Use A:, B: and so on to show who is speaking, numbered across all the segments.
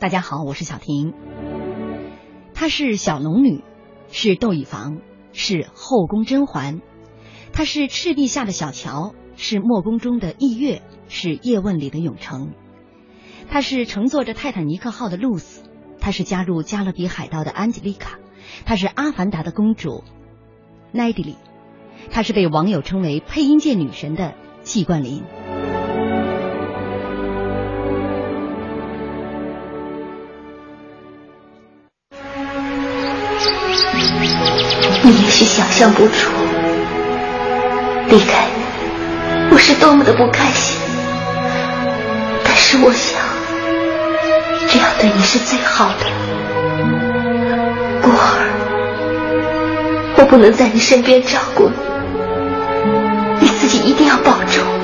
A: 大家好，我是小婷。她是小龙女，是窦漪房，是后宫甄嬛。她是赤壁下的小乔，是墨宫中的羿月，是叶问里的永成。她是乘坐着泰坦尼克号的露丝，她是加入加勒比海盗的安吉丽卡，她是阿凡达的公主奈迪里，她是被网友称为配音界女神的季冠霖。
B: 是想象不出，离开你我是多么的不开心。但是我想，这样对你是最好的。过儿，我不能在你身边照顾你，你自己一定要保重。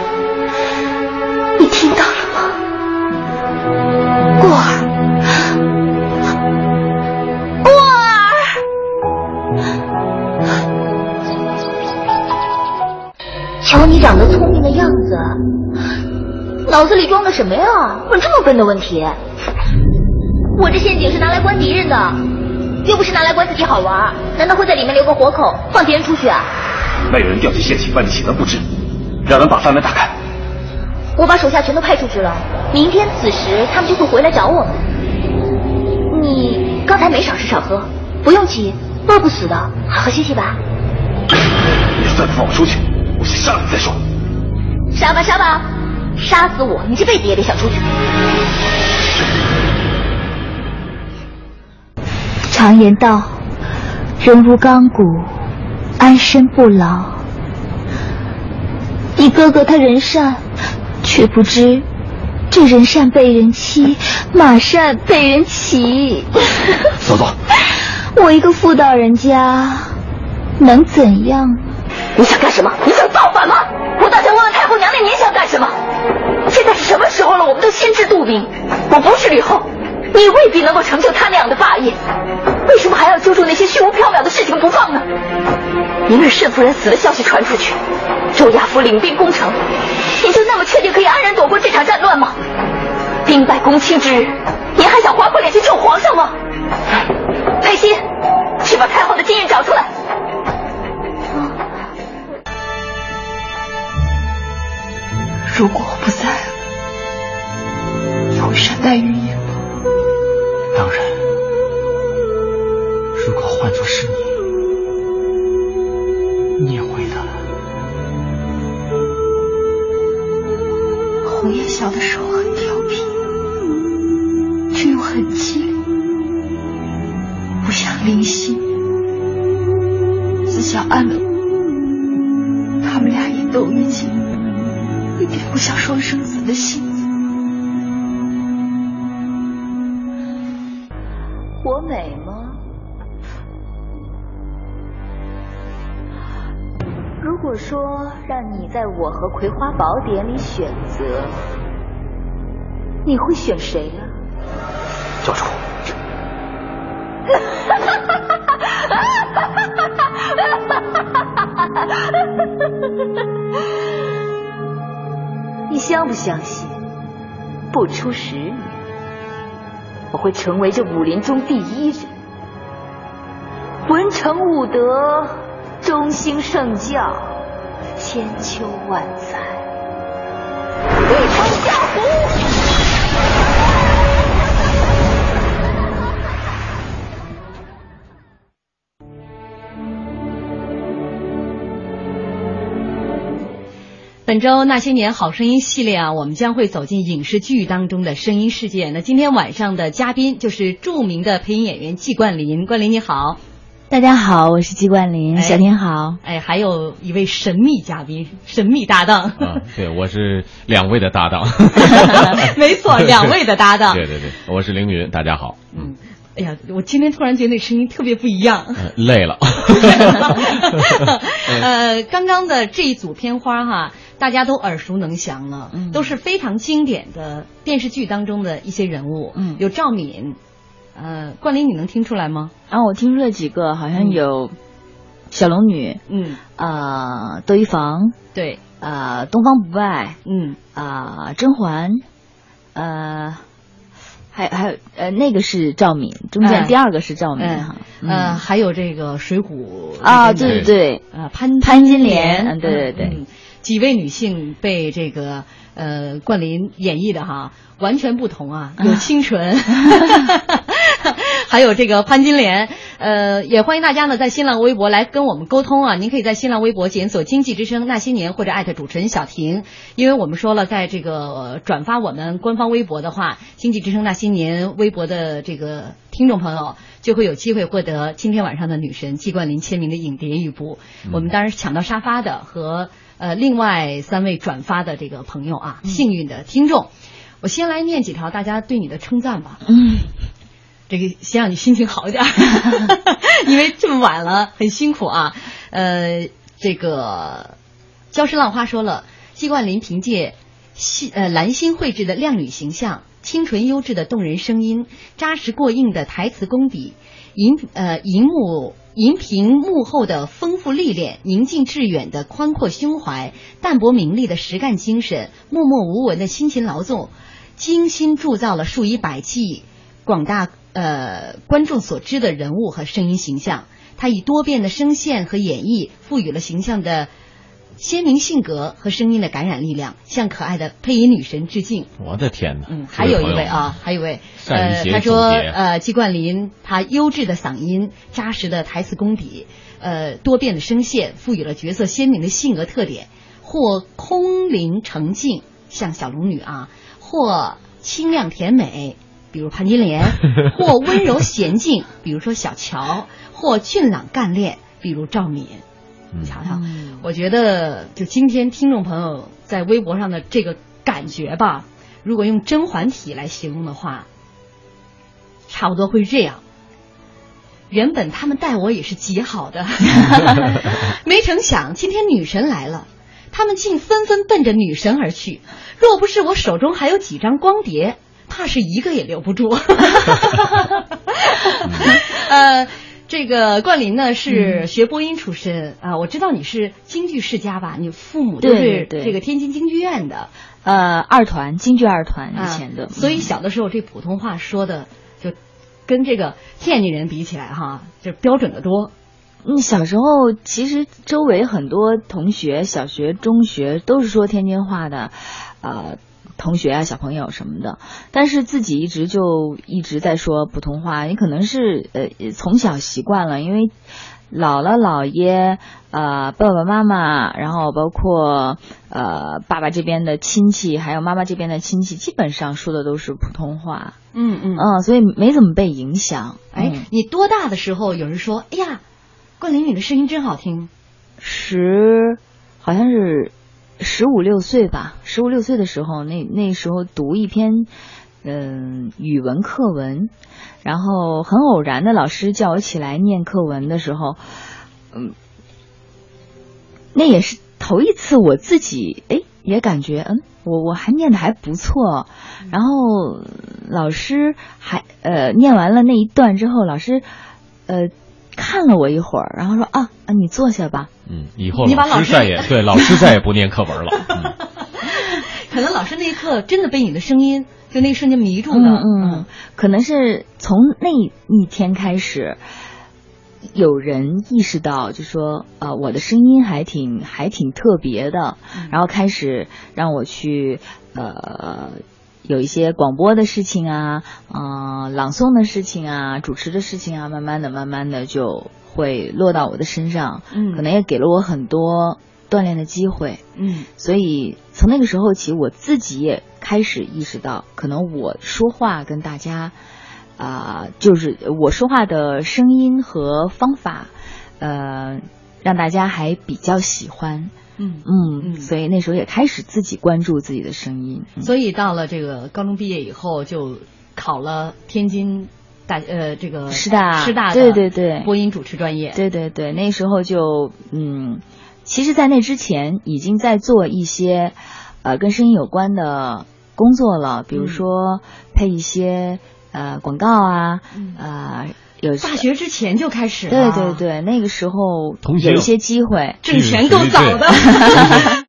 B: 脑子里装的什么呀？问这么笨的问题？我这陷阱是拿来关敌人的，又不是拿来关自己好玩。难道会在里面留个活口，放敌人出去啊？
C: 没有人掉进陷阱，万一起了不知。让人把饭门打开。
B: 我把手下全都派出去了，明天此时他们就会回来找我们。你刚才没少吃少喝，不用急，饿不死的，好好歇息吧。
C: 你再不放我出去？我先杀了你再说。
B: 杀吧杀吧，杀死我，你这辈子也得想出去。常言道，人无钢骨，安身不牢。你哥哥他人善，却不知这人善被人欺，马善被人骑。
C: 走走。
B: 我一个妇道人家，能怎样？你想干什么？你想什么时候了？我们都心知肚明。我不是吕后，你未必能够成就他那样的霸业。为什么还要揪住那些虚无缥缈的事情不放呢？明日慎夫人死的消息传出去，周亚夫领兵攻城，你就那么确定可以安然躲过这场战乱吗？兵败攻清之日，你还想划破脸去救皇上吗？裴心，去把太后的金印找出来。
D: 如果我不在，你会善待于你吗？
C: 当然。如果换作是你，你也会的。
D: 红叶小的时候很调皮，却又很机灵，不像灵犀，自小安稳。他们俩也都已经。一点不像双生子的性
B: 我美吗？如果说让你在我和《葵花宝典》里选择，你会选谁呀？
C: 教主。
B: 你相不相信？不出十年，我会成为这武林中第一人，文成武德，中兴圣教，千秋万载，一统江湖。
A: 本周那些年好声音系列啊，我们将会走进影视剧当中的声音世界。那今天晚上的嘉宾就是著名的配音演员季冠霖。冠霖你好，
E: 大家好，我是季冠霖，小天好。
A: 哎，还有一位神秘嘉宾，神秘搭档。
F: 啊，对，我是两位的搭档。
A: 没错，两位的搭档。
F: 对对对，我是凌云，大家好。
A: 嗯，哎呀，我今天突然觉得那声音特别不一样。
F: 累了。
A: 呃，刚刚的这一组片花哈，大家都耳熟能详了，都是非常经典的电视剧当中的一些人物。
E: 嗯，
A: 有赵敏。呃，冠霖，你能听出来吗？
E: 啊，我听出了几个，好像有小龙女，
A: 嗯，
E: 啊，窦漪房，
A: 对，
E: 啊，东方不败，
A: 嗯，
E: 啊，甄嬛，呃，还还有呃，那个是赵敏，中间第二个是赵敏哈，
A: 呃，还有这个水浒
E: 啊，对对对，
A: 呃，潘
E: 潘金莲，嗯，对对对，
A: 几位女性被这个呃冠霖演绎的哈，完全不同啊，有清纯。还有这个潘金莲，呃，也欢迎大家呢在新浪微博来跟我们沟通啊。您可以在新浪微博检索“经济之声那些年”或者艾特主持人小婷，因为我们说了，在这个转发我们官方微博的话，“经济之声那些年”微博的这个听众朋友就会有机会获得今天晚上的女神季冠霖签名的影碟一部。我们当然是抢到沙发的和呃另外三位转发的这个朋友啊，幸运的听众。我先来念几条大家对你的称赞吧。
E: 嗯。
A: 这个先让你心情好一点，因为这么晚了，很辛苦啊。呃，这个礁石浪花说了，季冠霖凭借心呃蓝心绘制的靓女形象、清纯优质的动人声音、扎实过硬的台词功底、银呃银幕银屏幕后的丰富历练、宁静致远的宽阔胸怀、淡泊名利的实干精神、默默无闻的辛勤劳作，精心铸造了数以百计广大。呃，观众所知的人物和声音形象，他以多变的声线和演绎，赋予了形象的鲜明性格和声音的感染力量，向可爱的配音女神致敬。
F: 我的天哪！
A: 嗯，还有一位啊，还有一位，呃，他说，呃，季冠霖，他优质的嗓音、扎实的台词功底，呃，多变的声线，赋予了角色鲜明的性格特点，或空灵澄净，像小龙女啊，或清亮甜美。比如潘金莲，或温柔娴静，比如说小乔，或俊朗干练，比如赵敏。你瞧瞧，我觉得就今天听众朋友在微博上的这个感觉吧，如果用甄嬛体来形容的话，差不多会这样。原本他们待我也是极好的，没成想今天女神来了，他们竟纷纷奔着女神而去。若不是我手中还有几张光碟。怕是一个也留不住。呃，这个冠霖呢是学播音出身啊，我知道你是京剧世家吧？你父母都是这个天津京剧院的，
E: 呃，二团京剧二团以前的，
A: 所以小的时候这普通话说的就跟这个天津人比起来哈，就标准的多。
E: 嗯，小时候其实周围很多同学，小学、中学都是说天津话的，啊。同学啊，小朋友什么的，但是自己一直就一直在说普通话。你可能是呃从小习惯了，因为姥姥姥爷呃爸爸妈妈，然后包括呃爸爸这边的亲戚，还有妈妈这边的亲戚，基本上说的都是普通话。
A: 嗯嗯
E: 嗯，所以没怎么被影响。
A: 哎，你多大的时候有人说，哎呀，冠霖你的声音真好听？
E: 十，好像是。十五六岁吧，十五六岁的时候，那那时候读一篇嗯语文课文，然后很偶然的老师叫我起来念课文的时候，嗯，那也是头一次我自己哎也感觉嗯我我还念的还不错，然后老师还呃念完了那一段之后，老师呃。看了我一会儿，然后说啊啊，你坐下吧。
F: 嗯，以后老师再也 对老师再也不念课文了。
A: 可能老师那一刻真的被你的声音就那一瞬间迷住了。
E: 嗯嗯，可能是从那一天开始，有人意识到，就说啊，我的声音还挺还挺特别的，然后开始让我去呃。有一些广播的事情啊，嗯，朗诵的事情啊，主持的事情啊，慢慢的、慢慢的就会落到我的身上，
A: 嗯，
E: 可能也给了我很多锻炼的机会，
A: 嗯，
E: 所以从那个时候起，我自己也开始意识到，可能我说话跟大家，啊、就是我说话的声音和方法，呃，让大家还比较喜欢。
A: 嗯。
E: 嗯，
A: 嗯。
E: 所以那时候也开始自己关注自己的声音。嗯。
A: 所以到了这个高中毕业以后，就考了天津大呃这个
E: 师大。
A: 师大的
E: 对对对。
A: 播音主持专业。
E: 对对对，那时候就嗯，其实，在那之前已经在做一些呃跟声音有关的工作了，比如
A: 嗯。
E: 说配一些呃广告啊，
A: 嗯
E: 呃有
A: 大学之前就开始了。
E: 对对对，那个时候有一些机会。
A: 挣钱够早的。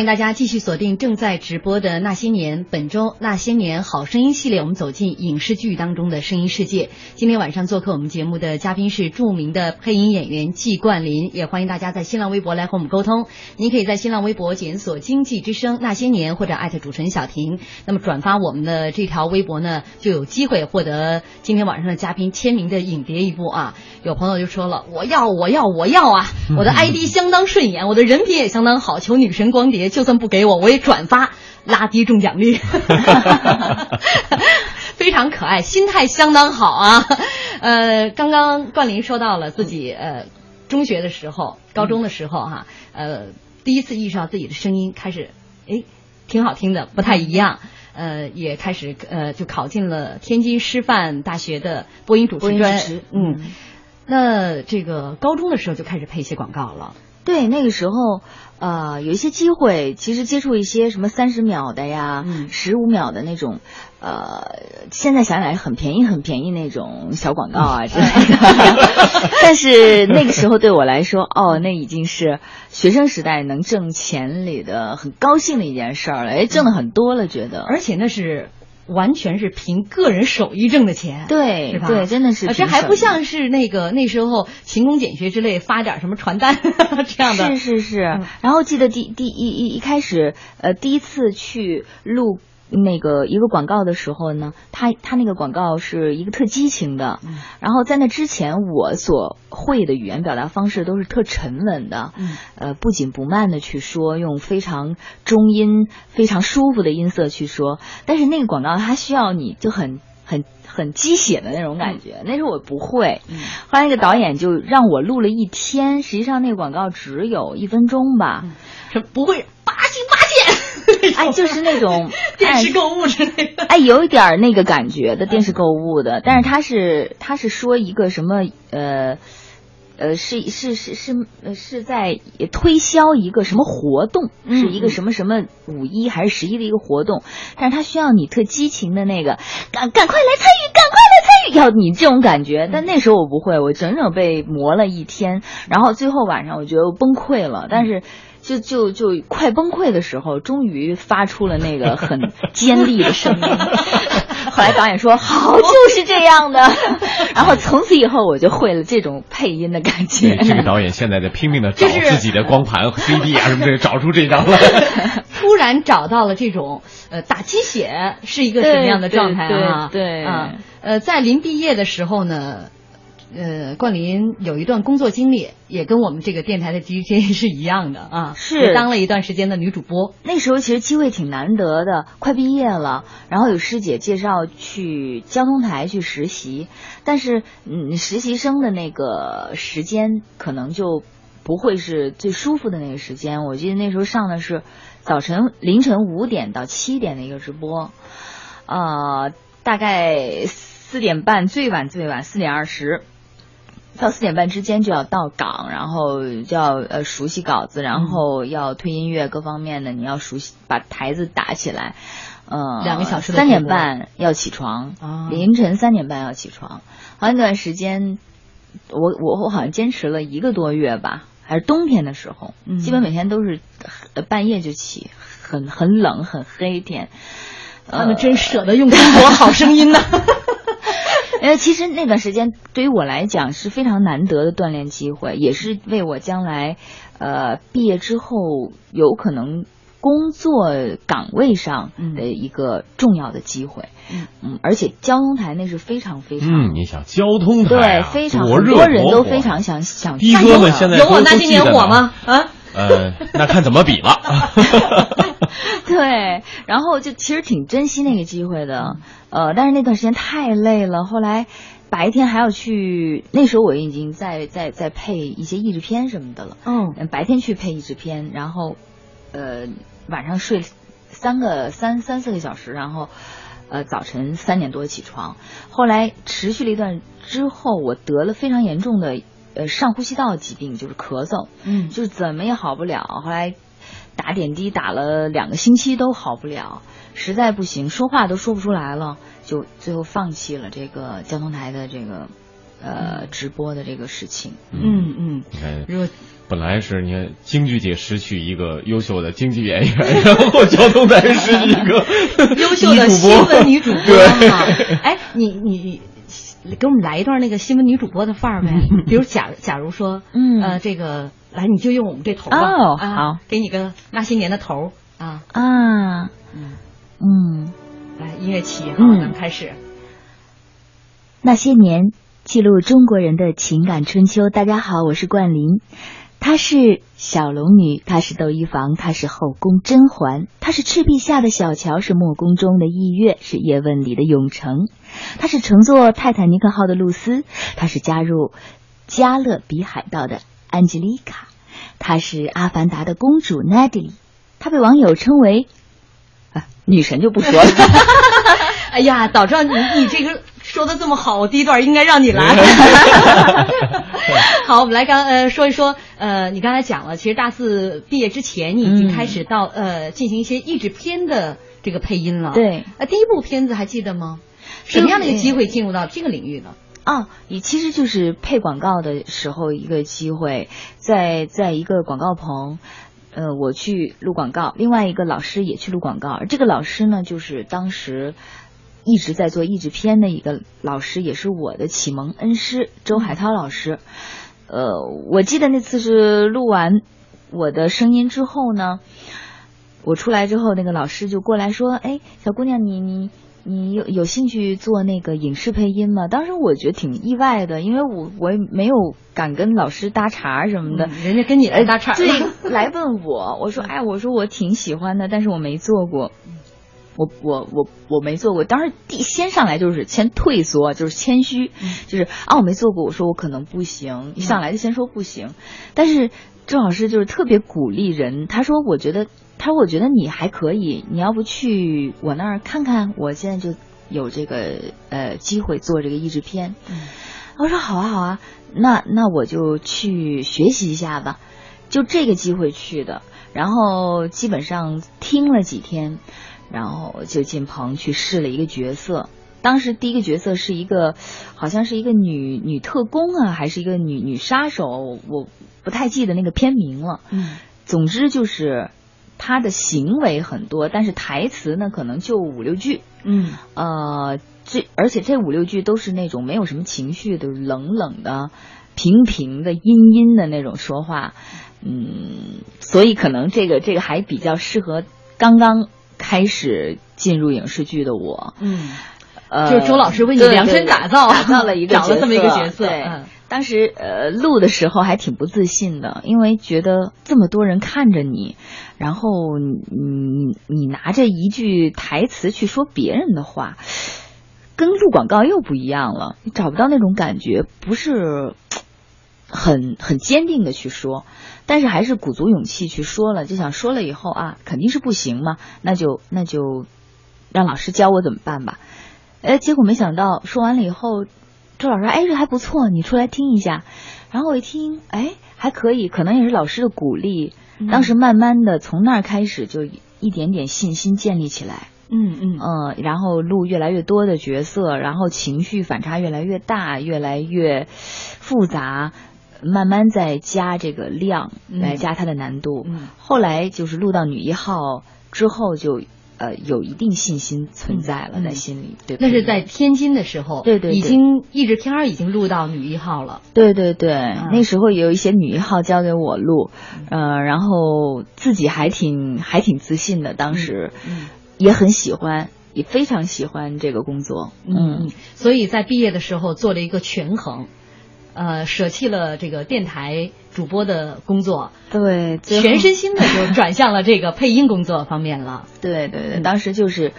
A: 欢迎大家继续锁定正在直播的《那些年》，本周《那些年好声音》系列，我们走进影视剧当中的声音世界。今天晚上做客我们节目的嘉宾是著名的配音演员季冠霖，也欢迎大家在新浪微博来和我们沟通。您可以在新浪微博检索“经济之声那些年”或者艾特主持人小婷，那么转发我们的这条微博呢，就有机会获得今天晚上的嘉宾签名的影碟一部啊。有朋友就说了，我要我要我要啊！我的 ID 相当顺眼，我的人品也相当好，求女神光碟，就算不给我，我也转发，拉低中奖率。非常可爱，心态相当好啊。呃，刚刚冠霖说到了自己呃中学的时候、高中的时候哈、呃第一次意识到自己的声音开始哎挺好听的，不太一样。呃，也开始呃就考进了天津师范大学的播音主持专，嗯，那这个高中的时候就开始配一些广告了。
E: 对，那个时候，呃，有一些机会，其实接触一些什么三十秒的呀
A: 嗯，
E: 十五、秒的那种，呃，现在想起来很便宜、很便宜那种小广告啊之类的。但是那个时候对我来说，哦，那已经是学生时代能挣钱里的很高兴的一件事儿了，哎，挣的很多了，觉得。
A: 而且那是完全是凭个人手艺挣的钱，
E: 对
A: 是吧？
E: 对，真的是
A: 啊这还不像是那个那时候勤工俭学之类发点什么传单 这样的，
E: 是是是，
A: 嗯。
E: 然后记得第第一一一开始，呃，第一次去录那个一个广告的时候呢，他他那个广告是一个特激情的，
A: 嗯。
E: 然后在那之前我所会的语言表达方式都是特沉稳的，
A: 嗯。
E: 呃，不紧不慢的去说，用非常中音、非常舒服的音色去说，但是那个广告它需要你就很很很鸡血的那种感觉，那时候我不会，
A: 嗯。
E: 后来那个导演就让我录了一天，实际上那个广告只有一分钟吧，
A: 不会八星八剑，
E: 哎，就是那种
A: 电视
E: 哎
A: 购物之类的。
E: 哎，有一点儿那个感觉的电视购物的，但是他是他是说一个什么呃呃是是是是呃是在推销一个什么活动，
A: 嗯
E: 是一个什么什么五一还是十一的一个活动，但是他需要你特激情的那个赶赶快来参与，赶快来参与，要你这种感觉。但那时候我不会，我整整被磨了一天，然后最后晚上我觉得我崩溃了，但是。就就就快崩溃的时候，终于发出了那个很尖利的声音。后来导演说：“好，就是这样的。”然后从此以后，我就会了这种配音的感觉，。
F: 这个导演现在在拼命的找自己的光盘 CD 啊什么的，找出这张了。
A: 突然找到了这种呃打鸡血是一个什么样的状态啊？
E: 对对对
A: 啊，呃，在临毕业的时候呢。呃，冠霖有一段工作经历，也跟我们这个电台的 DJ 是一样的啊，
E: 是
A: 当了一段时间的女主播。
E: 那时候其实机会挺难得的，快毕业了，然后有师姐介绍去交通台去实习，但是嗯，实习生的那个时间可能就不会是最舒服的那个时间。我记得那时候上的是早晨凌晨五点到七点的一个直播，呃，大概四点半最晚最晚四点二十。到四点半之间就要到岗，然后就要呃熟悉稿子，然后要推音乐各方面的，你要熟悉把台子打起来。嗯，
A: 两个小时
E: 三点半要起床，
A: 啊
E: 凌晨三点半要起床。好像那段时间，我我我好像坚持了一个多月吧，还是冬天的时候，
A: 嗯
E: 基本每天都是呃半夜就起，很很冷很黑天。
A: 他们真舍得用中国好声音呢。
E: 呃，其实那段时间对于我来讲是非常难得的锻炼机会，也是为我将来，呃，毕业之后有可能工作岗位上的一个重要的机会。嗯嗯，而且交通台那是非常非常，
F: 嗯，你想交通台
E: 对，非常
F: 多
E: 很多人都非常想想
F: 的哥们现在
A: 有我那些年火吗？啊？
F: 呃，那看怎么比了。
E: 对，然后就其实挺珍惜那个机会的，呃，但是那段时间太累了，后来白天还要去，那时候我已经在在在配一些译制片什么的了，嗯，白天去配译制片，然后呃晚上睡三个三三四个小时，然后呃早晨三点多起床，后来持续了一段之后，我得了非常严重的。呃，上呼吸道疾病就是咳嗽，嗯，就是怎么也好不了。后来打点滴打了两个星期都好不了，实在不行，说话都说不出来了，就最后放弃了这个交通台的这个呃直播的这个事情。
A: 嗯嗯，
F: 你看，本来是你看京剧界失去一个优秀的京剧演员，然后交通台失去一个
A: 优秀的新闻女主播。对，哎，你你。给我们来一段那个新闻女主播的范儿呗，比如假假如说，嗯呃，这个来你就用我们这头吧，
E: 哦好，
A: 给你个那些年的头啊
E: 啊，嗯嗯，
A: 来音乐起，好，咱们开始。
E: 那些年记录中国人的情感春秋，大家好，我是冠霖。她是小龙女，她是窦漪房，她是后宫甄嬛，她是赤壁下的小乔，是墨宫中的羿月，是叶问里的永成，她是乘坐泰坦尼克号的露丝，她是加入加勒比海盗的安吉丽卡，她是阿凡达的公主娜迪，她被网友称为啊女神就不说了。
A: 哎呀，早知道你你这个。说的这么好，我第一段应该让你来。好，我们来刚呃说一说呃，你刚才讲了，其实大四毕业之前，你已经开始到呃进行一些译制片的这个配音了。
E: 对，
A: 呃，第一部片子还记得吗？什么样的一个机会进入到这个领域呢？
E: 啊，你其实就是配广告的时候一个机会，在在一个广告棚，呃，我去录广告，另外一个老师也去录广告，这个老师呢，就是当时。一直在做译制片的一个老师，也是我的启蒙恩师周海涛老师。呃，我记得那次是录完我的声音之后呢，我出来之后，那个老师就过来说：“哎，小姑娘，你你你有有兴趣做那个影视配音吗？”当时我觉得挺意外的，因为我我也没有敢跟老师搭茬什么的。
A: 人家跟你来搭茬，
E: 对，来问我，我说：“哎，我说我挺喜欢的，但是我没做过。”我我我我没做过，当时第先上来就是先退缩，就是谦虚，就是啊我没做过，我说我可能不行，一上来就先说不行。但是郑老师就是特别鼓励人，他说我觉得他说我觉得你还可以，你要不去我那儿看看，我现在就有这个呃机会做这个译制片。我说好啊好啊，那那我就去学习一下吧，就这个机会去的，然后基本上听了几天。然后就进棚去试了一个角色，当时第一个角色是一个，好像是一个女女特工啊，还是一个女女杀手，我不太记得那个片名了。嗯，总之就是她的行为很多，但是台词呢可能就五六句。嗯，呃，这而且这五六句都是那种没有什么情绪的冷冷的、平平的、阴阴的那种说话。嗯，所以可能这个这个还比较适合刚刚。开始进入影视剧的我，
A: 嗯，呃，就是周老师为你量身打造，
E: 打造了一个
A: 找了这么一个角色。
E: 对，当时呃录的时候还挺不自信的，因为觉得这么多人看着你，然后你你你拿着一句台词去说别人的话，跟录广告又不一样了，你找不到那种感觉，不是很很坚定的去说。但是还是鼓足勇气去说了，就想说了以后啊，肯定是不行嘛，那就那就让老师教我怎么办吧。哎，结果没想到说完了以后，周老师说：“哎，这还不错，你出来听一下。”然后我一听，哎，还可以，可能也是老师的鼓励。当时慢慢的从那儿开始，就一点点信心建立起来。
A: 嗯嗯
E: 嗯，然后录越来越多的角色，然后情绪反差越来越大，越来越复杂。慢慢在加这个量来加它的难度，后来就是录到女一号之后就呃有一定信心存在了在心里。对，
A: 那是在天津的时候，
E: 对对，
A: 已经译制片儿已经录到女一号了。
E: 对对对，那时候也有一些女一号交给我录，呃，然后自己还挺还挺自信的，当时也很喜欢。也非常喜欢这个工作，
A: 嗯，所以在毕业的时候做了一个权衡，呃，舍弃了这个电台主播的工作，
E: 对，
A: 全身心的就转向了这个配音工作方面了。
E: 对对对，当时就是，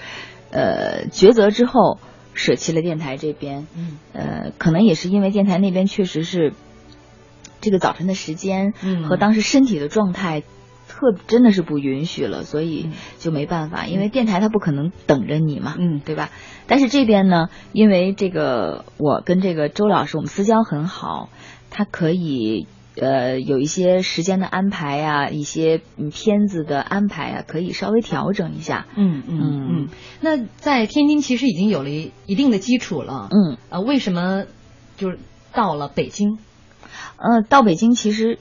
E: 呃，抉择之后舍弃了电台这边，
A: 嗯，
E: 呃，可能也是因为电台那边确实是这个早晨的时间和当时身体的状态。特真的是不允许了，所以就没办法，因为电台它不可能等着你嘛，
A: 嗯，
E: 对吧？但是这边呢，因为这个我跟这个周老师我们私交很好，他可以呃有一些时间的安排呀，一些片子的安排啊，可以稍微调整一下。
A: 嗯嗯嗯。那在天津其实已经有了一定的基础了。
E: 嗯。
A: 呃，为什么就是到了北京？
E: 呃，到北京其实。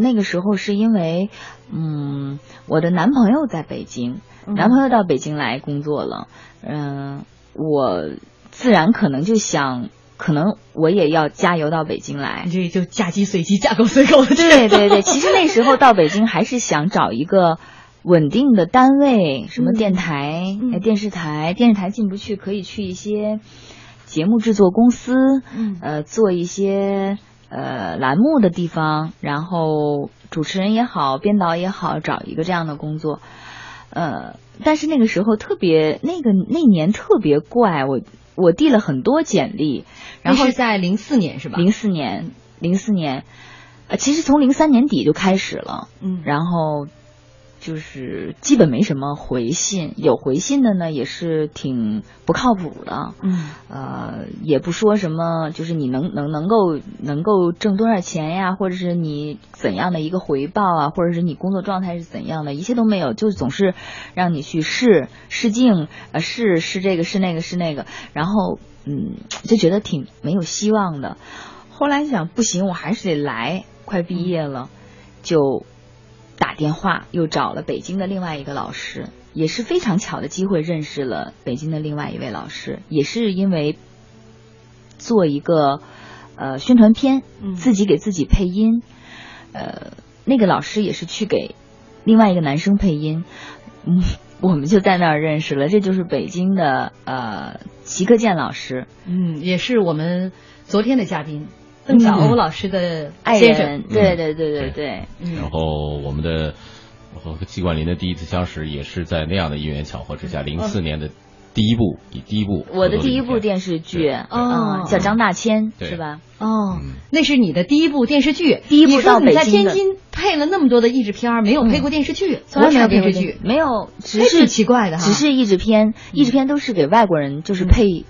E: 那个时候是因为，嗯，我的男朋友在北京，男朋友到北京来工作了，嗯，我自然可能就想，可能我也要加油到北京来，
A: 这就嫁鸡随鸡，嫁狗随狗的。
E: 对对对，其实那时候到北京还是想找一个稳定的单位，什么电台、电视台，电视台进不去，可以去一些节目制作公司，呃，做一些。呃，栏目的地方，然后主持人也好，编导也好，找一个这样的工作。呃，但是那个时候特别，那个那年特别怪，我我递了很多简历，然后
A: 是在零四年是吧？
E: 零四年，零四年，呃，其实从零三年底就开始了，
A: 嗯，
E: 然后。就是基本没什么回信，有回信的呢也是挺不靠谱的，
A: 嗯，
E: 呃，也不说什么，就是你能能能够能够挣多少钱呀，或者是你怎样的一个回报啊，或者是你工作状态是怎样的，一切都没有，就总是让你去试试镜，呃，试试这个试那个试那个，然后嗯，就觉得挺没有希望的。后来想不行，我还是得来，快毕业了，就。打电话又找了北京的另外一个老师，也是非常巧的机会认识了北京的另外一位老师，也是因为做一个呃宣传片，自己给自己配音，呃那个老师也是去给另外一个男生配音，嗯，我们就在那儿认识了，这就是北京的呃齐克健老师，
A: 嗯，也是我们昨天的嘉宾。邓小欧老师的
E: 爱人，对对对对对。
F: 然后我们的和季冠霖的第一次相识，也是在那样的因缘巧合之下，零四年的第一部，第一部
E: 我的第一部电视剧，
A: 哦，
E: 叫张大千，是吧？
A: 哦，那是你的第一部电视剧，
E: 第一部到北京
A: 你在天津配了那么多的译制片，没有配过电视剧，从来没有电视剧，
E: 没有，只是
A: 奇怪的哈，
E: 只是译制片，译制片都是给外国人，就是配。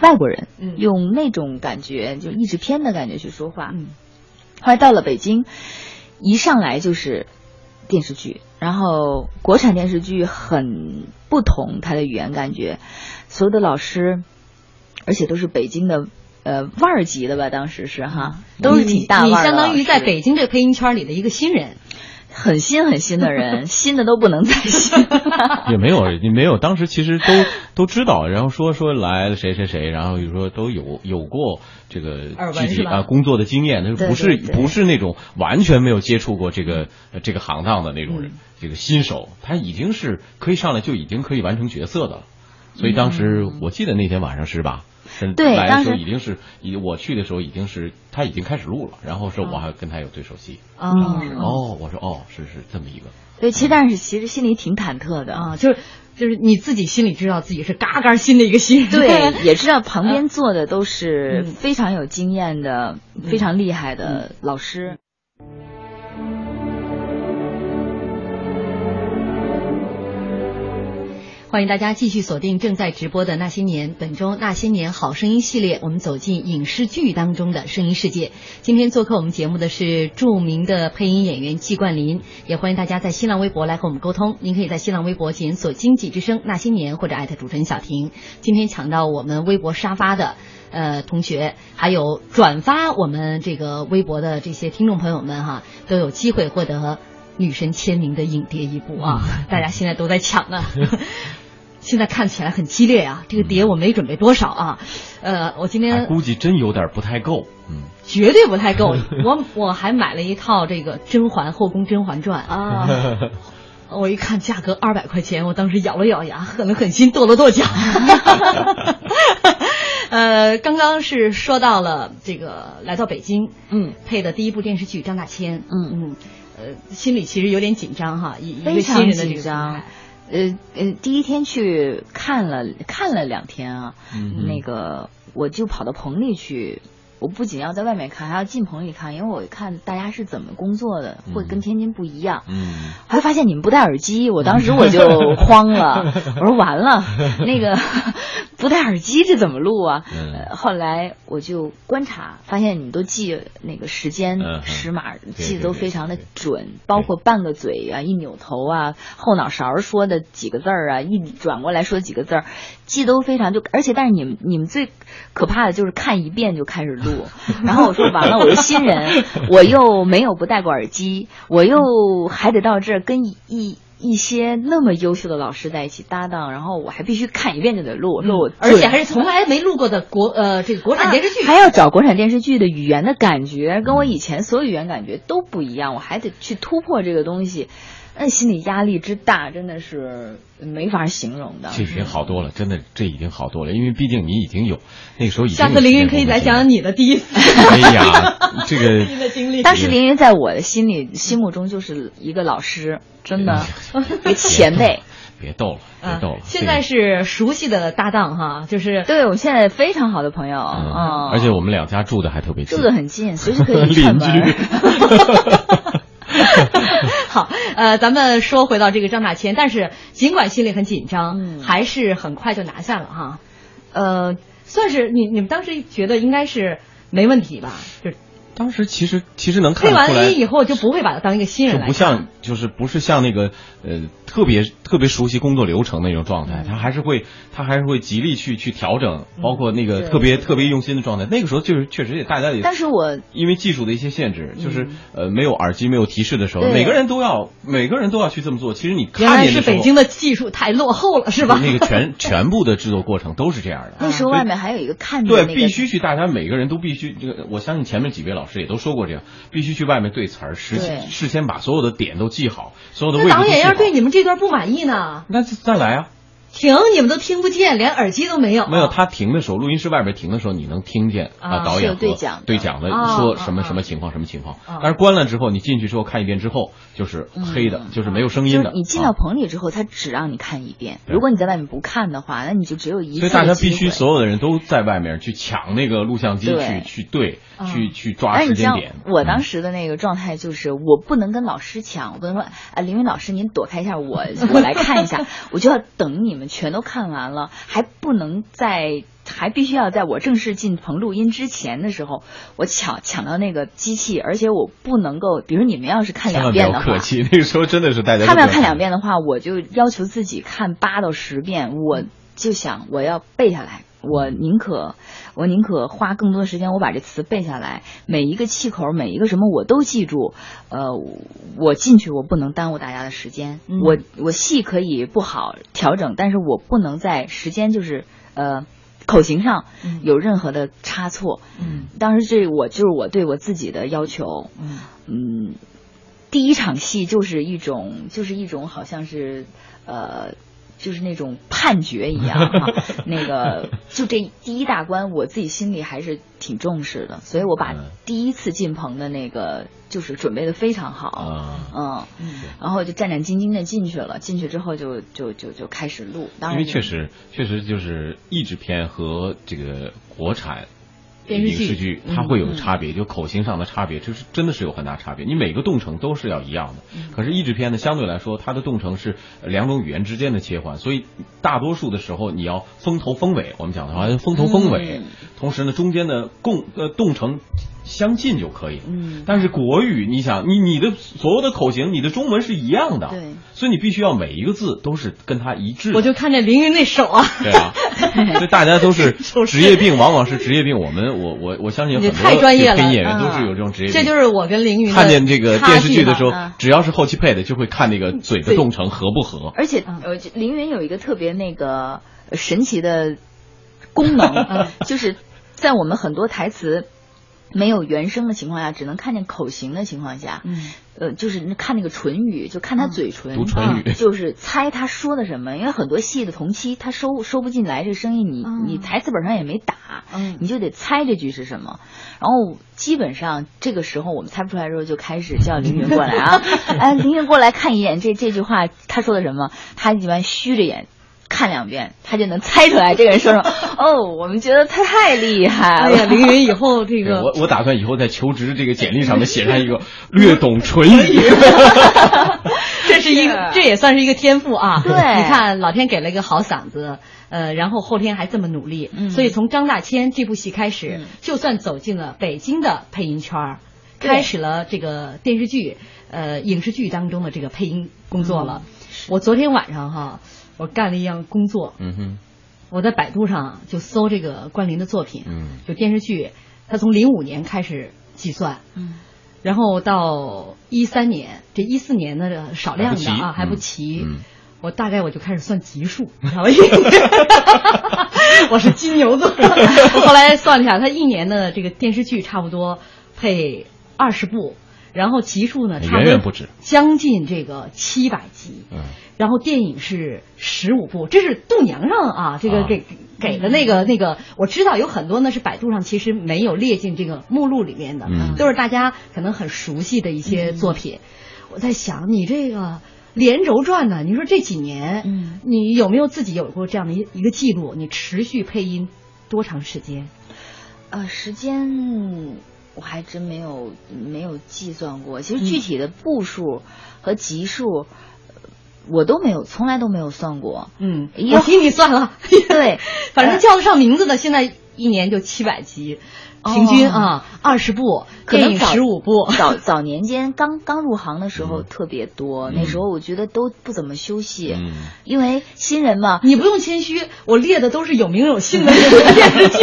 E: 外国人嗯用那种感觉，就译制片的感觉去说话。嗯后来到了北京，一上来就是电视剧，然后国产电视剧很不同，它的语言感觉，所有的老师，而且都是北京的呃腕儿级的吧，当时是哈，都是挺大腕
A: 儿。你相当于在北京这个配音圈里的一个新人。
E: 很新很新的人，新的都不能再新。
F: 也没有，也没有。当时其实都都知道，然后说说来了谁谁谁，然后就说都有有过这个具体啊工作的经验，那不是不是那种完全没有接触过这个这个行当的那种人，这个新手，他已经是可以上来就已经可以完成角色的了。所以当时我记得那天晚上是吧？
E: 对，
F: 来的时候已经是，已我去的时候已经是他已经开始录了，然后说我还跟他有对手戏。
A: 哦，
F: 哦，我说哦，是是这么一个。
E: 对，其实但是其实心里挺忐忑的
A: 啊，就是就是你自己心里知道自己是嘎嘎新的一个新人，
E: 对，也知道旁边坐的都是非常有经验的、非常厉害的老师。
A: 欢迎大家继续锁定正在直播的《那些年》，本周《那些年好声音》系列，我们走进影视剧当中的声音世界。今天做客我们节目的是著名的配音演员季冠霖，也欢迎大家在新浪微博来和我们沟通。您可以在新浪微博检索“经济之声那些年”或者艾特主持人小婷。今天抢到我们微博沙发的呃同学，还有转发我们这个微博的这些听众朋友们哈，都有机会获得女神签名的影碟一部啊！大家现在都在抢呢。现在看起来很激烈啊！这个碟我没准备多少啊，呃，我今天
F: 估计真有点不太够，嗯，
A: 绝对不太够。我我还买了一套这个《甄嬛后宫甄嬛传》啊，我一看价格二百块钱，我当时咬了咬牙，狠了狠心，跺了跺脚。呃，刚刚是说到了这个来到北京，
E: 嗯，
A: 配的第一部电视剧张大千，
E: 嗯
A: 嗯，呃，心里其实有点紧张哈，一一
E: 个
A: 新人的
E: 紧张。呃呃，第一天去看了看了两天啊，那个我就跑到棚里去，我不仅要在外面看，还要进棚里看，因为我看大家是怎么工作的，会跟天津不一样。
F: 嗯，
E: 还发现你们不戴耳机，我当时我就 慌了，我说完了，那个不戴耳机这怎么录啊？后来我就观察，发现你们都记那个时间时码，记得都非常的准，包括半个嘴啊，一扭头啊，后脑勺说的几个字儿啊，一转过来说几个字儿，记都非常就，而且但是你们你们最可怕的就是看一遍就开始录，然后我说完了，我是新人，我又没有不戴过耳机，我又还得到这儿跟一。一些那么优秀的老师在一起搭档，然后我还必须看一遍就得录，我说我
A: 而且还是从来没录过的国呃这个国产电视剧，
E: 还要找国产电视剧的语言的感觉，跟我以前所有语言感觉都不一样，我还得去突破这个东西。那心理压力之大，真的是没法形容的。
F: 这已经好多了，真的，这已经好多了。因为毕竟你已经有那个时候已经。
A: 下次凌云可以来讲讲你的第一次。
F: 哎呀，这个
A: 经历。
E: 当时凌云在我的心里心目中就是一个老师，真的 一个前辈。
F: 别逗了，别逗了。
A: 现在是熟悉的搭档哈，就是
E: 对我们现在非常好的朋友
F: 嗯，而且我们两家住的还特别近，
E: 住的很近，随时可以串
F: 门。
A: 好，呃，咱们说回到这个张大千，但是尽管心里很紧张，还是很快就拿下了哈。呃，算是你你们当时觉得应该是没问题吧？就
F: 当时其实其实能看出来，
A: 以后就不会把他当一个新人来
F: 不像就是不是像那个呃特别特别熟悉工作流程那种状态，他还是会他还是会极力去去调整，包括那个特别特别用心的状态。那个时候就是确实也大家也，
E: 但是我
F: 因为技术的一些限制，就是呃没有耳机没有提示的时候，每个人都要每个人都要去这么做。其实你看见
A: 是北京的技术太落后了，是吧？
F: 那个全全部的制作过程都是这样的。
E: 那时候外面还有一个看
F: 对，必须去，大家每个人都必须这个，我相信前面几位老师也都说过这样。必须去外面对词儿，事事先把所有的点都记好，所有的位置
A: 导演要对你们这段不满意呢？
F: 那再来啊！
A: 停，你们都听不见，连耳机都没有。
F: 没有，他停的时候，录音室外边停的时候，你能听见啊，导演
E: 对讲
F: 对讲的说什么什么情况，什么情况。但是关了之后，你进去之后看一遍之后，就是黑的，就是没有声音的。
E: 你进到棚里之后，他只让你看一遍。如果你在外面不看的话，那你就只有一次。
F: 所以大家必须所有的人都在外面去抢那个录像机，去去对，去去抓时间点。
E: 我当时的那个状态就是，我不能跟老师抢，我不能说啊，林云老师您躲开一下，我我来看一下，我就要等你们全都看完。完了，还不能在，还必须要在我正式进棚录音之前的时候，我抢抢到那个机器，而且我不能够，比如你们要是看两遍的话，
F: 客气，那个时候真的是大家
E: 他们要看两遍的话，我就要求自己看八到十遍，我就想我要背下来。我宁可，我宁可花更多的时间，我把这词背下来，每一个气口，每一个什么我都记住。呃，我进去我不能耽误大家的时间，我我戏可以不好调整，但是我不能在时间就是呃口型上有任何的差错。
A: 嗯，
E: 当时这我就是我对我自己的要求。
A: 嗯
E: 嗯，第一场戏就是一种就是一种好像是呃。就是那种判决一样 哈，那个就这第一大关，我自己心里还是挺重视的，所以我把第一次进棚的那个就是准备的非常好，嗯，然后就战战兢兢的进去了，进去之后就就就就开始录，因
F: 为确实确实就是译制片和这个国产。影视剧它会有差别，就口型上的差别，就是真的是有很大差别。你每个动程都是要一样的，可是译制片呢，相对来说它的动程是两种语言之间的切换，所以大多数的时候你要风头风尾。我们讲的话，风头风尾，同时呢中间的共呃动程相近就可以。嗯，但是国语，你想，你你的所有的口型，你的中文是一样的，
E: 对，
F: 所以你必须要每一个字都是跟他一致。
A: 我就看见凌云那手啊，
F: 对啊，所以大家都是 职业病，往往是职业病。我们我我我相信很多
A: 太专业了，
F: 演员都是有这种职业病。
A: 这就是我跟凌云
F: 看见这个电视剧的时候，只要是后期配的，就会看那个嘴的动程合不合。
E: 而且呃，凌云有一个特别那个神奇的功能，就是在我们很多台词。没有原声的情况下，只能看见口型的情况下，嗯，呃，就是看那个唇语，就看他嘴唇，
F: 读唇语，
E: 就是猜他说的什么。因为很多戏的同期他收收不进来这声音，你你台词本上也没打，嗯，你就得猜这句是什么。然后基本上这个时候我们猜不出来的时候，就开始叫凌云过来啊，哎，凌云过来看一眼这这句话他说的什么，他一般虚着眼。看两遍，他就能猜出来这个人说什么。哦，我们觉得他太厉害了。哎
A: 呀，凌云以后这个，
F: 我我打算以后在求职这个简历上面写上一个 略懂唇语。
A: 这是一个，这也算是一个天赋啊。
E: 对，
A: 你看老天给了一个好嗓子，呃，然后后天还这么努力，所以从张大千这部戏开始，就算走进了北京的配音圈，开始了这个电视剧、呃影视剧当中的这个配音工作了。我昨天晚上哈。我干了一样工作，嗯哼，我在百度上就搜这个关凌的作品，嗯，就电视剧，他从零五年开始计算，嗯，然后到一三年，这一四年的少量的啊还不齐，我大概我就开始算集数，你知道吗？我是金牛座，后来算了一下，他一年的这个电视剧差不多配二十部，然后集数呢，
F: 远远不止，
A: 将近这个七百集，嗯。然后电影是十五部，这是度娘上啊，这个给给的那个那个，我知道有很多呢是百度上其实没有列进这个目录里面的，都是大家可能很熟悉的一些作品。我在想，你这个连轴转呢，你说这几年，你有没有自己有过这样的一一个记录？你持续配音多长时间？
E: 呃，时间我还真没有没有计算过，其实具体的步数和级数。我都没有，从来都没有算过。
A: 嗯，我替你算了。
E: 对，
A: 反正叫得上名字的，现在一年就七百集，平均啊二十部，电影十五部。
E: 早 早年间刚刚入行的时候特别多，那时候我觉得都不怎么休息，因为新人嘛。
A: 你不用谦虚，我列的都是有名有姓的 电视剧。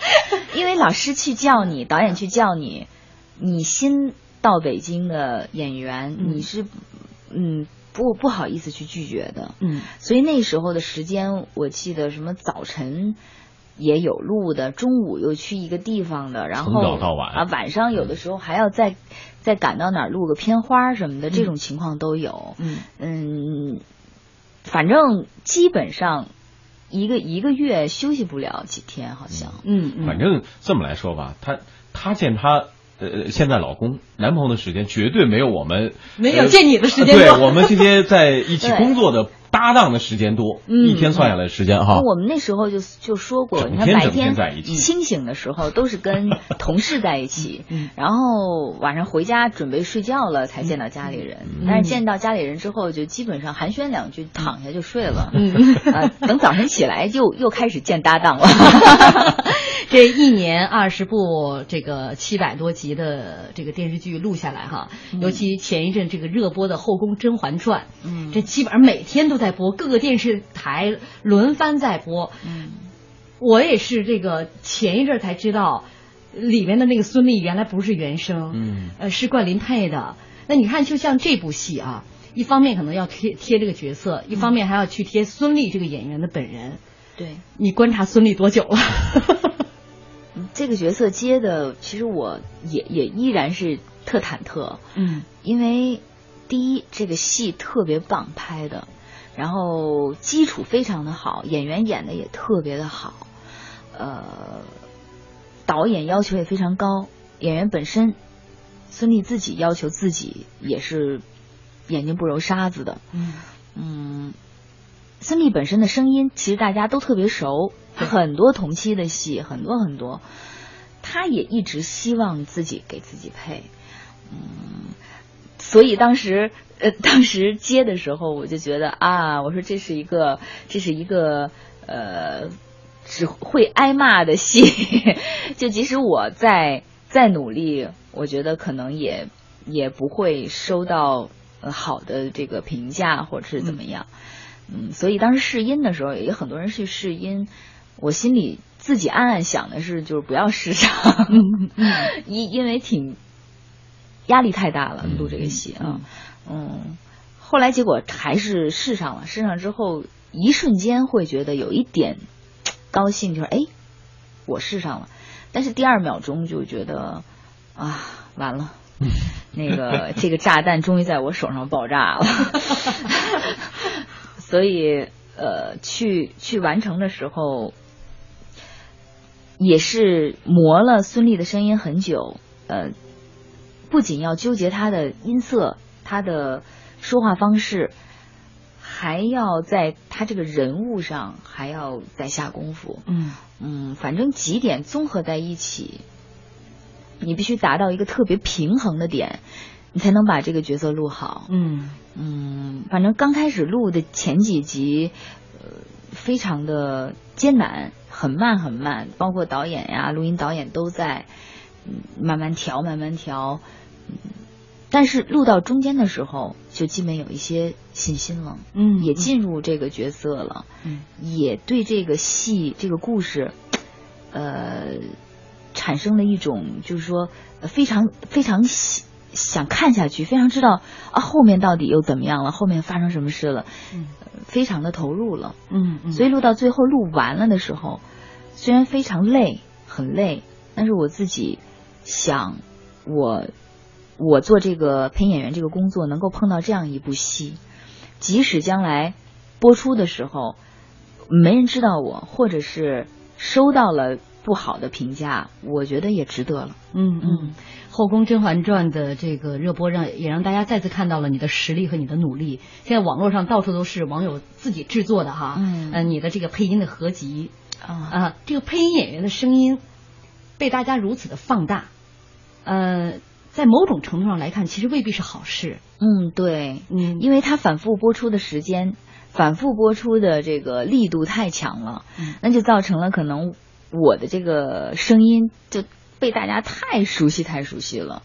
E: 因为老师去叫你，导演去叫你，你新到北京的演员，你是嗯。不不好意思去拒绝的，嗯，所以那时候的时间，我记得什么早晨也有录的，中午又去一个地方的，然后从
F: 早到晚。
E: 啊，晚上有的时候还要再再赶到哪儿录个片花什么的，这种情况都有，嗯。嗯，反正基本上一个一个月休息不了几天，好像，
A: 嗯嗯，
F: 反正这么来说吧，她她见她。呃，现在老公、男朋友的时间绝对没有我们
A: 没有见你的时间
F: 多。对我们这些在一起 工作的搭档的时间多，嗯一天算下来时间哈。
E: 我们那时候就就说过，你看白天清醒的时候都是跟 同事在一起，然后晚上回家准备睡觉了才见到家里人。但是见到家里人之后，就基本上寒暄两句，躺下就睡了。啊，等早晨起来又又开始见搭档了。
A: 这一年二十部，这个七百多集的这个电视剧录下来哈，尤其前一阵这个热播的《后宫甄嬛传》，嗯，这基本上每天都在播，各个电视台轮番在播。嗯，我也是这个前一阵才知道，里面的那个孙俪原来不是原声，嗯，呃，是冠霖配的。那你看，就像这部戏啊，一方面可能要贴贴这个角色，一方面还要去贴孙俪这个演员的本人。
E: 对，
A: 你观察孙俪多久了？
E: 这个角色接的，其实我也也依然是特忐忑，嗯，因为第一这个戏特别棒拍的，然后基础非常的好，演员演的也特别的好，呃，导演要求也非常高，演员本身孙俪自己要求自己也是眼睛不揉沙子的，嗯嗯，孙俪本身的声音其实大家都特别熟。很多同期的戏，很多很多，他也一直希望自己给自己配，嗯，所以当时呃，当时接的时候，我就觉得啊，我说这是一个，这是一个呃，只会挨骂的戏，就即使我在再努力，我觉得可能也也不会收到好的这个评价，或者是怎么样。嗯，所以当时试音的时候，也有很多人去试音，我心里自己暗暗想的是，就是不要试上，因因为挺压力太大了，录这个戏啊，嗯，后来结果还是试上了，试上之后，一瞬间会觉得有一点高兴，就是哎，我试上了，但是第二秒钟就觉得啊，完了，那个 这个炸弹终于在我手上爆炸了。所以，呃，去去完成的时候，也是磨了孙俪的声音很久。呃，不仅要纠结她的音色、她的说话方式，还要在她这个人物上还要再下功夫。嗯嗯，反正几点综合在一起，你必须达到一个特别平衡的点。你才能把这个角色录好。嗯嗯，反正刚开始录的前几集，呃，非常的艰难，很慢很慢，包括导演呀、录音导演都在，慢慢调，慢慢调。但是录到中间的时候，就基本有一些信心了。嗯，也进入这个角色了。嗯，也对这个戏、这个故事，呃，产生了一种就是说非常非常喜。想看下去，非常知道啊后面到底又怎么样了，后面发生什么事了，嗯，非常的投入了，嗯嗯，所以录到最后录完了的时候，虽然非常累，很累，但是我自己想，我我做这个配音演员这个工作，能够碰到这样一部戏，即使将来播出的时候没人知道我，或者是收到了不好的评价，我觉得也值得了，
A: 嗯。嗯。《后宫甄嬛传》的这个热播，让也让大家再次看到了你的实力和你的努力。现在网络上到处都是网友自己制作的哈，嗯，你的这个配音的合集啊，这个配音演员的声音被大家如此的放大，呃，在某种程度上来看，其实未必是好事。
E: 嗯，对，嗯，因为它反复播出的时间，反复播出的这个力度太强了，那就造成了可能我的这个声音就。被大家太熟悉，太熟悉了，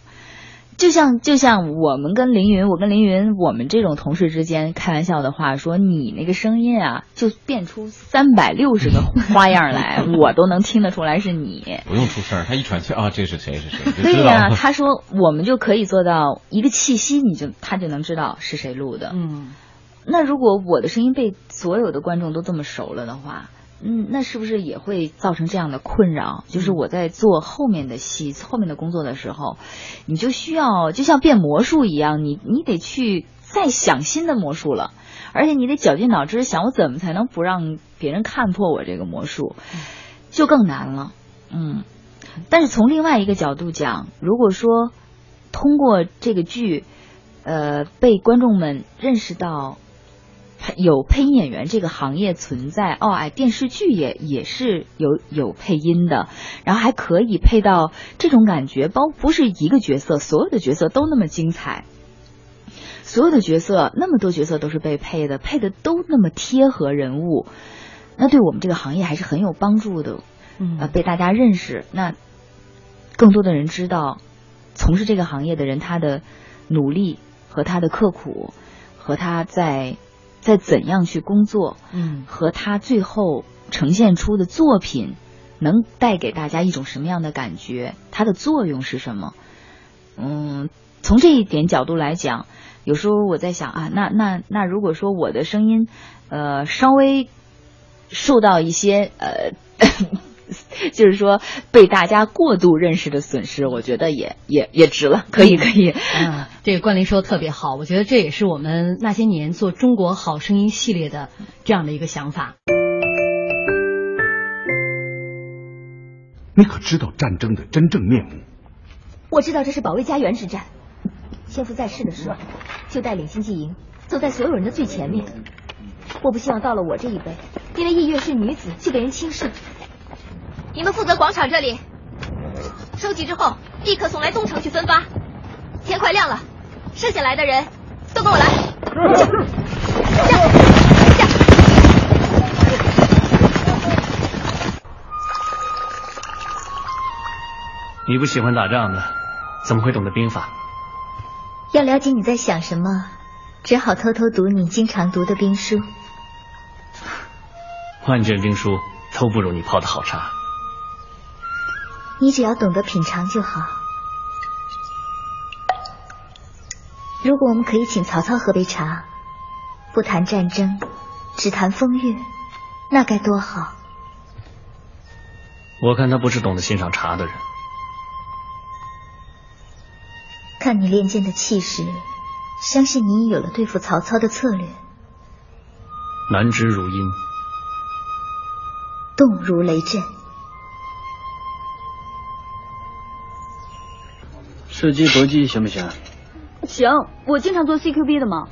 E: 就像就像我们跟凌云，我跟凌云，我们这种同事之间开玩笑的话说，你那个声音啊，就变出三百六十个花样来，我都能听得出来是你。
F: 不用出声，他一喘气啊，这是谁是谁？
E: 对呀，他说我们就可以做到一个气息，你就他就能知道是谁录的。嗯，那如果我的声音被所有的观众都这么熟了的话。嗯，那是不是也会造成这样的困扰？就是我在做后面的戏、后面的工作的时候，你就需要就像变魔术一样，你你得去再想新的魔术了，而且你得绞尽脑汁想我怎么才能不让别人看破我这个魔术，就更难了。嗯，但是从另外一个角度讲，如果说通过这个剧，呃，被观众们认识到。有配音演员这个行业存在哦，哎，电视剧也也是有有配音的，然后还可以配到这种感觉，包不是一个角色，所有的角色都那么精彩，所有的角色那么多角色都是被配的，配的都那么贴合人物，那对我们这个行业还是很有帮助的，嗯，被大家认识，那更多的人知道从事这个行业的人他的努力和他的刻苦和他在。在怎样去工作，嗯，和他最后呈现出的作品能带给大家一种什么样的感觉？它的作用是什么？嗯，从这一点角度来讲，有时候我在想啊，那那那如果说我的声音，呃，稍微受到一些呃。就是说，被大家过度认识的损失，我觉得也也也值了，可以可以。
A: 嗯，这个冠霖说的特别好，我觉得这也是我们那些年做《中国好声音》系列的这样的一个想法。
G: 你可知道战争的真正面目？
B: 我知道这是保卫家园之战。先父在世的时候，就带领经济营，走在所有人的最前面。我不希望到了我这一辈，因为意月是女子，就被人轻视。你们负责广场这里，收集之后立刻送来东城去分发。天快亮了，剩下来的人都跟我来。下下。
H: 你不喜欢打仗的，怎么会懂得兵法？
B: 要了解你在想什么，只好偷偷读你经常读的兵书。
H: 万卷兵书都不如你泡的好茶。
B: 你只要懂得品尝就好。如果我们可以请曹操喝杯茶，不谈战争，只谈风月，那该多好。
H: 我看他不是懂得欣赏茶的人。
B: 看你练剑的气势，相信你已有了对付曹操的策略。
H: 难知如阴，
B: 动如雷震。
I: 射击搏击行不行？
D: 行，我经常做 CQB 的嘛。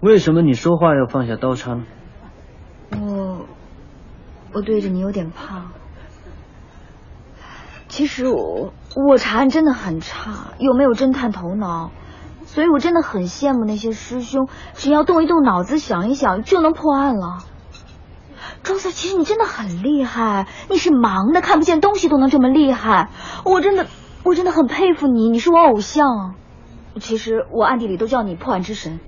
I: 为什么你说话要放下刀叉呢？
D: 我我对着你有点怕。其实我我查案真的很差，又没有侦探头脑，所以我真的很羡慕那些师兄，只要动一动脑子想一想就能破案了。庄 Sir，其实你真的很厉害，你是盲的，看不见东西都能这么厉害，我真的我真的很佩服你，你是我偶像。其实我暗地里都叫你破案之神。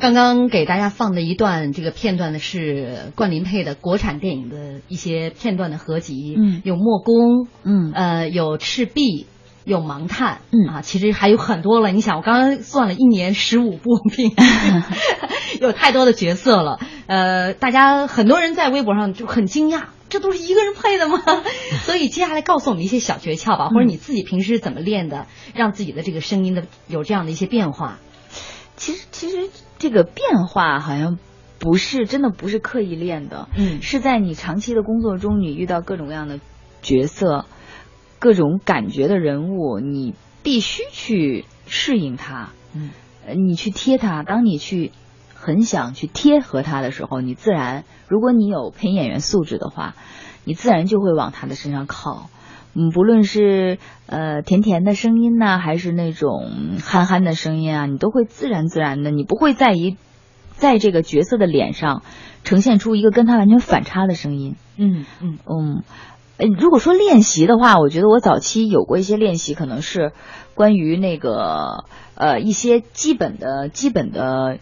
A: 刚刚给大家放的一段这个片段呢，是冠霖配的国产电影的一些片段的合集，
E: 嗯，
A: 有莫公，
E: 嗯，
A: 呃，有赤壁，有盲探，
E: 嗯
A: 啊，其实还有很多了。你想，我刚刚算了一年十五部片，有太多的角色了。呃，大家很多人在微博上就很惊讶，这都是一个人配的吗？所以接下来告诉我们一些小诀窍吧，或者你自己平时怎么练的，让自己的这个声音的有这样的一些变化。
E: 其实，其实这个变化好像不是真的，不是刻意练的，
A: 嗯，
E: 是在你长期的工作中，你遇到各种各样的角色、各种感觉的人物，你必须去适应它，
A: 嗯，
E: 你去贴它。当你去很想去贴合他的时候，你自然，如果你有配音演员素质的话，你自然就会往他的身上靠。嗯，不论是呃甜甜的声音呢，还是那种憨憨的声音啊，你都会自然自然的，你不会在一在这个角色的脸上呈现出一个跟他完全反差的声音。
A: 嗯嗯
E: 嗯，呃，如果说练习的话，我觉得我早期有过一些练习，可能是关于那个呃一些基本的基本的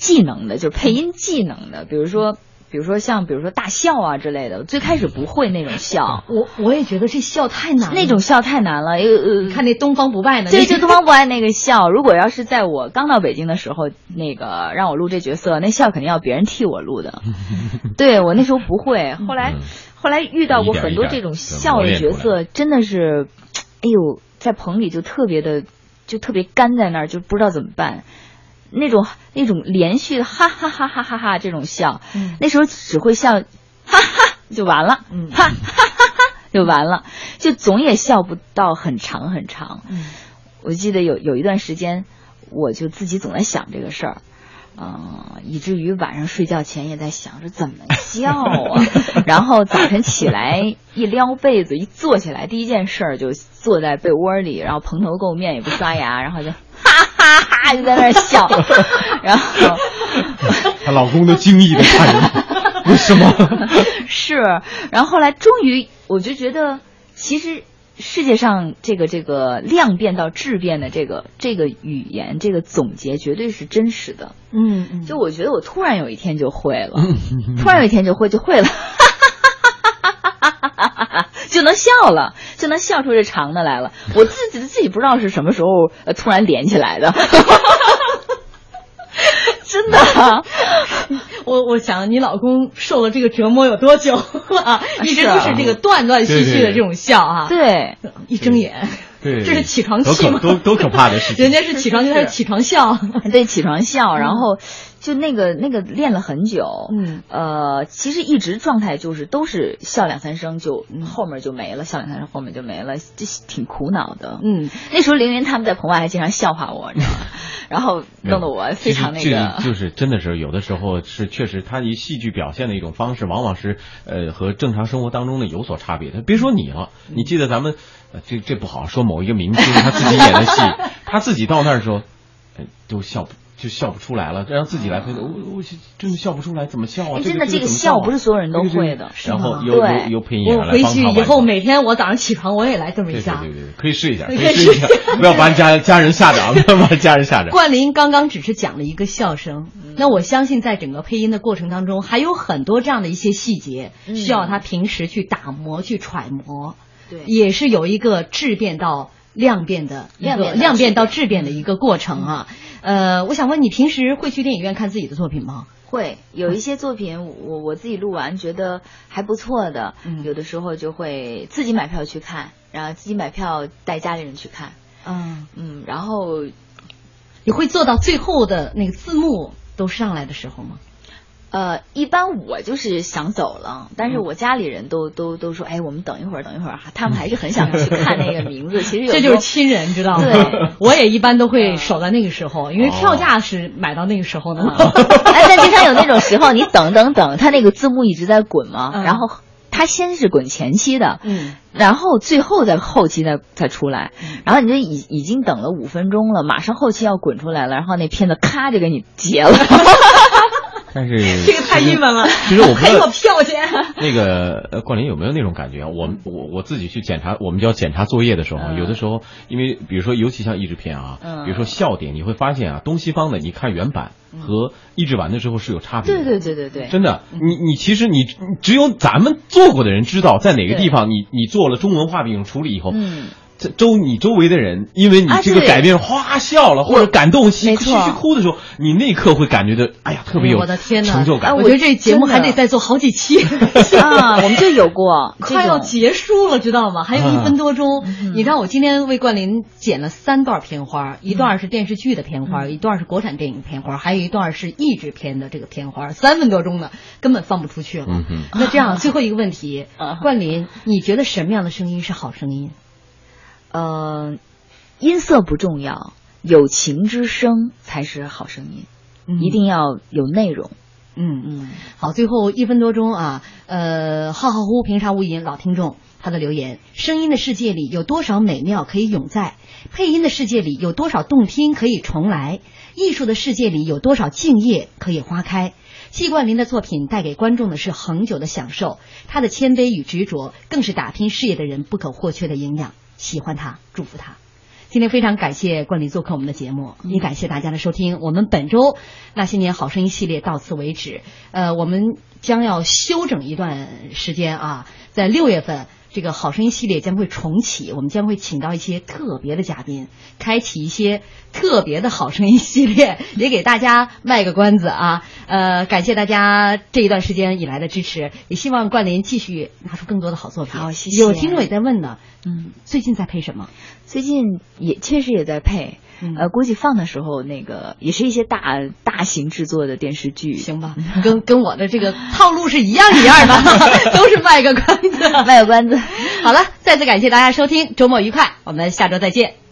E: 技能的，就是配音技能的，比如说。比如说像比如说大笑啊之类的，最开始不会那种笑，
A: 我我也觉得这笑太难了，
E: 那种笑太难了。呃，
A: 看那东方不败呢，
E: 对，就东方不败那个笑。如果要是在我刚到北京的时候，那个让我录这角色，那笑肯定要别人替我录的。对我那时候不会，后来后来遇到过很多这种笑的角色，真的是，哎呦，在棚里就特别的就特别干在那儿，就不知道怎么办。那种那种连续的哈哈哈哈哈哈这种笑，那时候只会笑，哈哈就完了，哈哈哈哈就完了，就总也笑不到很长很长。我记得有有一段时间，我就自己总在想这个事儿，嗯，以至于晚上睡觉前也在想着怎么笑啊。然后早晨起来一撩被子一坐起来，第一件事儿就坐在被窝里，然后蓬头垢面也不刷牙，然后就。哈哈哈，就在那儿笑，然后
F: 她老公都惊异的看着，为什么？
E: 是，然后后来终于，我就觉得，其实世界上这个这个量变到质变的这个这个语言，这个总结绝对是真实的。
A: 嗯嗯，
E: 就我觉得我突然有一天就会了，突然有一天就会就会了。就能笑了，就能笑出这长的来了。我自己自己不知道是什么时候呃突然连起来的，真的。
A: 我我想你老公受了这个折磨有多久啊？一直都是这个断断续续的这种笑啊。
E: 对，
A: 一睁眼，
F: 对，
A: 这是起床气吗？
F: 多多可怕的事情！
A: 人家是起床气，他是起床笑。
E: 对，起床笑，然后。就那个那个练了很久，
A: 嗯，
E: 呃，其实一直状态就是都是笑两三声就后面就没了，笑两三声后面就没了，这挺苦恼的。
A: 嗯，
E: 那时候凌云他们在棚外还经常笑话我，你知道吗？然后弄得我非常那个。
F: 就是真的是有的时候是确实他以戏剧表现的一种方式，往往是呃和正常生活当中的有所差别的。别说你了，你记得咱们这这不好说某一个明星他自己演的戏，他自己到那儿说。都笑不。就笑不出来了，让自己来配我我真的笑不出来，怎么笑啊？
E: 真的，
F: 这
E: 个笑不是所有人都会的。
F: 然后有有有配音员来
A: 我回去以后每天我早上起床我也来这么一下。
F: 对对对，可以试一下，可以试一下，不要把家 家人吓着，不要把家人吓着。
A: 冠霖刚刚只是讲了一个笑声，那我相信在整个配音的过程当中，还有很多这样的一些细节需要他平时去打磨、去揣摩。
E: 对，
A: 也是有一个质变到量变的一个量变到质变的一个过程啊。呃，我想问你，平时会去电影院看自己的作品吗？
E: 会有一些作品，我我自己录完觉得还不错的，有的时候就会自己买票去看，然后自己买票带家里人去看。
A: 嗯
E: 嗯，然后
A: 你会做到最后的那个字幕都上来的时候吗？
E: 呃，一般我就是想走了，但是我家里人都都都说，哎，我们等一会儿，等一会儿，他们还是很想去看那个名字。其实
A: 这就是亲人，知道吗？
E: 对，
A: 我也一般都会守在那个时候，因为票价是买到那个时候的嘛。
E: 哎，但经常有那种时候，你等等等，他那个字幕一直在滚嘛，然后他先是滚前期的，
A: 嗯，
E: 然后最后在后期再再出来，然后你就已已经等了五分钟了，马上后期要滚出来了，然后那片子咔就给你截了。
F: 但是
A: 这个太郁闷了。
F: 其实我
A: 还有票钱。
F: 那个呃，冠霖有没有那种感觉啊？我我我自己去检查，我们叫检查作业的时候，有的时候因为比如说，尤其像译制片啊，比如说笑点，你会发现啊，东西方的你看原版和译制完的时候是有差别
E: 的。对对对对对。
F: 真的，你你其实你只有咱们做过的人知道，在哪个地方你你做了中文化的一种处理以后。
E: 嗯。
F: 周你周围的人，因为你这个改变，哗笑了，或者感动，
E: 嘘
F: 嘘哭的时候，你那一刻会感觉到，哎呀，特别有
A: 我的天
F: 成就感。
A: 我觉得这节目还得再做好几期
E: 啊！我们就有过，
A: 快要结束了，知道吗？还有一分多钟。你知道我今天为冠霖剪了三段片花，一段是电视剧的片花，一段是国产电影片花，还有一段是译制片的这个片花，三分多钟的，根本放不出去了。那这样，最后一个问题，冠霖，你觉得什么样的声音是好声音？
E: 呃，音色不重要，有情之声才是好声音，一定要有内容。
A: 嗯嗯，好，最后一分多钟啊，呃，浩浩乎平沙无垠，老听众他的留言：声音的世界里有多少美妙可以永在？配音的世界里有多少动听可以重来？艺术的世界里有多少敬业可以花开？季冠霖的作品带给观众的是恒久的享受，他的谦卑与执着更是打拼事业的人不可或缺的营养。喜欢他，祝福他。今天非常感谢冠霖做客我们的节目，也感谢大家的收听。我们本周那些年好声音系列到此为止。呃，我们将要休整一段时间啊，在六月份。这个好声音系列将会重启，我们将会请到一些特别的嘉宾，开启一些特别的好声音系列，也给大家卖个关子啊！呃，感谢大家这一段时间以来的支持，也希望冠霖继续拿出更多的好作品。
E: 好，谢谢。
A: 有听众也在问呢，嗯，最近在配什么？
E: 最近也确实也在配。呃，估计放的时候，那个也是一些大大型制作的电视剧，
A: 行吧？跟跟我的这个套路是一样一样的，都是卖个关子，
E: 卖个关子。
A: 好了，再次感谢大家收听，周末愉快，我们下周再见。